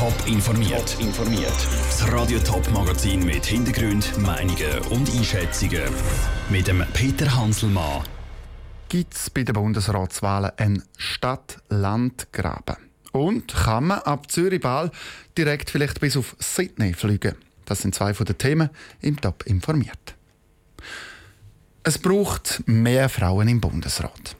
Top informiert. Top informiert. Das Radio Top Magazin mit Hintergrund, Meinungen und Einschätzungen mit dem Peter Hanselmann. Gibt es bei den Bundesratswahlen einen Stadt-Land-Graben? Und kann man ab Zürich-Ball direkt vielleicht bis auf Sydney fliegen? Das sind zwei von den Themen im Top informiert. Es braucht mehr Frauen im Bundesrat.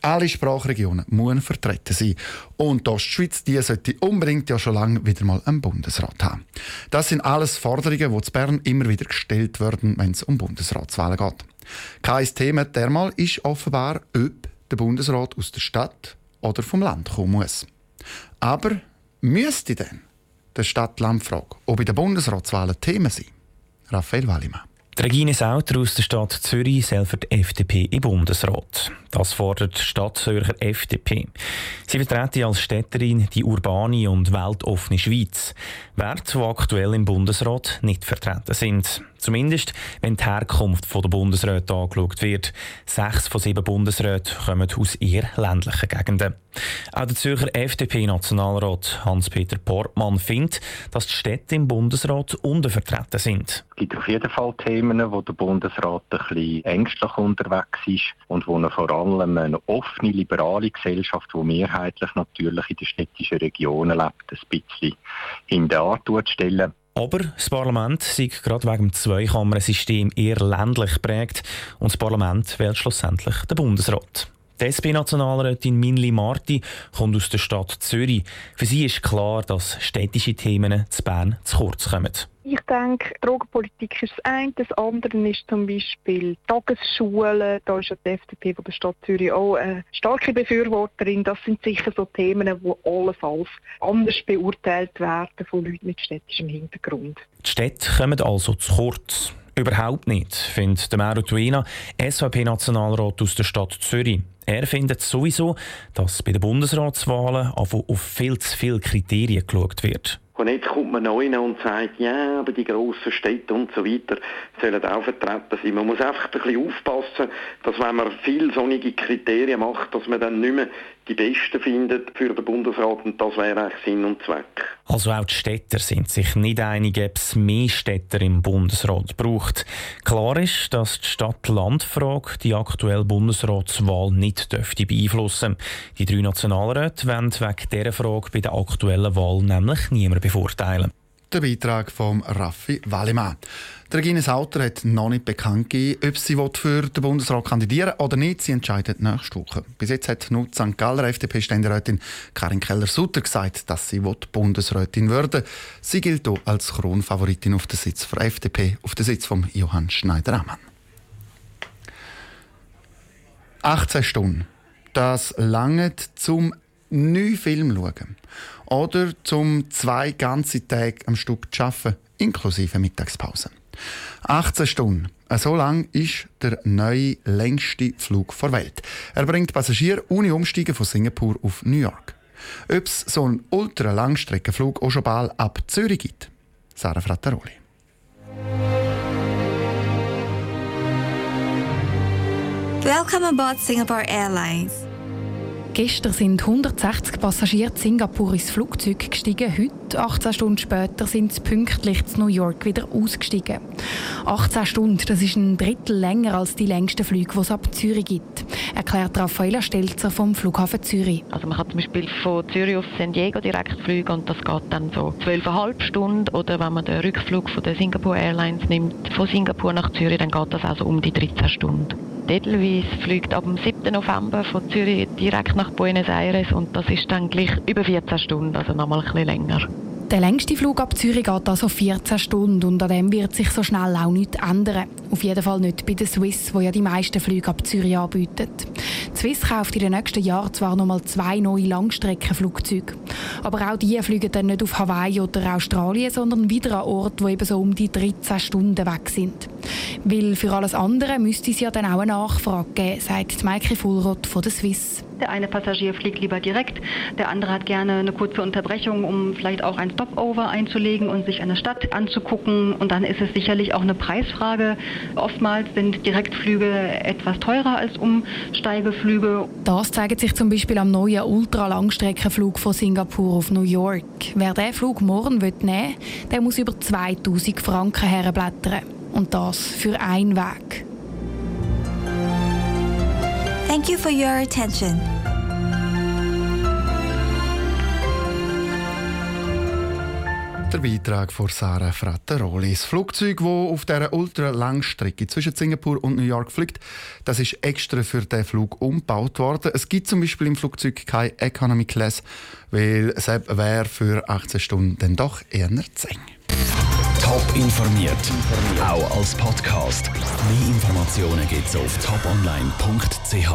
Alle Sprachregionen müssen vertreten sein. Und die Ostschweiz die sollte unbedingt ja schon lange wieder mal einen Bundesrat haben. Das sind alles Forderungen, die zu Bern immer wieder gestellt werden, wenn es um Bundesratswahlen geht. Kein Thema dermal ist offenbar, ob der Bundesrat aus der Stadt oder vom Land kommen muss. Aber müsste denn der Stadt-Land-Frage, ob in der Bundesratswahlen Thema sein? Raphael Wallimann. Regine Sauter aus der Stadt Zürich für die FDP im Bundesrat. Das fordert die Stadt Zürcher FDP. Sie vertreten als Städterin die urbane und weltoffene Schweiz. Werte, die aktuell im Bundesrat nicht vertreten sind. Zumindest, wenn die Herkunft der Bundesräte angeschaut wird. Sechs von sieben Bundesräten kommen aus eher ländlichen Gegenden. Auch der Zürcher FDP-Nationalrat Hans-Peter Portmann findet, dass die Städte im Bundesrat untervertreten sind. Es gibt auf jeden Fall Themen, wo der Bundesrat ein bisschen ängstlich unterwegs ist und wo er vor allem eine offene, liberale Gesellschaft, die mehrheitlich natürlich in den städtischen Regionen lebt, ein bisschen hinter stellen. Aber das Parlament ist gerade wegen dem Zweikammersystem eher ländlich geprägt und das Parlament wählt schlussendlich den Bundesrat. Die SP-Nationalrätin Minli Marti kommt aus der Stadt Zürich. Für sie ist klar, dass städtische Themen zu Bern zu kurz kommen. Ich denke, Drogenpolitik ist das eine. Das andere ist zum Beispiel Tagesschulen. Da ist ja die FDP von der Stadt Zürich auch eine starke Befürworterin. Das sind sicher so Themen, die allenfalls anders beurteilt werden von Leuten mit städtischem Hintergrund. Die Städte kommen also zu kurz. Überhaupt nicht, findet der Mero Tuina, SVP-Nationalrat aus der Stadt Zürich. Er findet sowieso, dass bei den Bundesratswahlen auf viel zu viele Kriterien geschaut wird. Und jetzt kommt man neu und sagt, ja, aber die grossen Städte und so weiter sollen auch vertreten sein. Man muss einfach ein bisschen aufpassen, dass wenn man viele sonnige Kriterien macht, dass man dann nicht mehr die besten findet für den Bundesrat und das wäre eigentlich Sinn und Zweck. Also auch die Städter sind sich nicht einig, ob es mehr Städter im Bundesrat braucht. Klar ist, dass die Stadt-Land-Frage die aktuelle Bundesratswahl nicht dürfte beeinflussen. Die drei Nationalräte wollen wegen dieser Frage bei der aktuellen Wahl nämlich niemand bevorteilen. Der Beitrag von Raffi Wallimann. Regine Sauter hat noch nicht bekannt gegeben, ob sie für den Bundesrat kandidieren will oder nicht. Sie entscheidet nächste Woche. Bis jetzt hat nur St. Galler FDP-Ständerätin Karin Keller-Sutter gesagt, dass sie Bundesrätin würde. Sie gilt hier als Kronfavoritin auf den Sitz der FDP, auf den Sitz von Johann Schneider-Ammann. 18 Stunden. Das langt zum neuen Film schauen. Oder zum zwei ganze Tage am Stück zu arbeiten, inklusive Mittagspause. 18 Stunden. So lang ist der neue längste Flug der Welt. Er bringt Passagiere ohne Umsteigen von Singapur auf New York. Ob es so einen ultra-Langstreckenflug auch schon bald ab Zürich gibt? Sarah Frattaroli. Welcome aboard Singapore Airlines. Gestern sind 160 Passagiere in Singapur ins Flugzeug gestiegen. Heute, 18 Stunden später, sind sie pünktlich zu New York wieder ausgestiegen. 18 Stunden, das ist ein Drittel länger als die längsten Flüge, die es ab Zürich gibt, erklärt Raffaella Stelzer vom Flughafen Zürich. Also man kann zum Beispiel von Zürich auf San Diego direkt fliegen und das geht dann so 12,5 Stunden. Oder wenn man den Rückflug von der Singapore Airlines nimmt, von Singapur nach Zürich, dann geht das also um die 13 Stunden. Edelweiss fliegt ab dem 7. November von Zürich direkt nach Buenos Aires und das ist dann gleich über 14 Stunden, also nochmal ein bisschen länger. Der längste Flug ab Zürich geht also 14 Stunden und an dem wird sich so schnell auch nichts ändern. Auf jeden Fall nicht bei der Swiss, wo ja die meisten Flüge ab Zürich anbietet. Die Swiss kauft in den nächsten Jahren zwar noch mal zwei neue Langstreckenflugzeuge, aber auch die fliegen dann nicht auf Hawaii oder Australien, sondern wieder an Orte, wo eben so um die 13 Stunden weg sind. Weil für alles andere müsste es ja dann auch eine Nachfrage geben, sagt Maike Fullroth von der Swiss. Der eine Passagier fliegt lieber direkt, der andere hat gerne eine kurze Unterbrechung, um vielleicht auch ein Stopover einzulegen und sich eine Stadt anzugucken. Und dann ist es sicherlich auch eine Preisfrage. Oftmals sind Direktflüge etwas teurer als Umsteigeflüge. Das zeigt sich zum Beispiel am neuen Ultralangstreckenflug von Singapur auf New York. Wer diesen Flug morgen nehmen will, der muss über 2000 Franken herblättern. Und das für einen Weg. Thank you for your attention. Der Beitrag von Sarah Frattaroli. Das Flugzeug, das auf dieser Ultralangstrecke zwischen Singapur und New York fliegt, das ist extra für diesen Flug umgebaut worden. Es gibt zum Beispiel im Flugzeug keine Economy Class, weil es wäre für 18 Stunden dann doch eher zu eng. Top informiert, auch als Podcast. Mehr Informationen gibt es auf toponline.ch.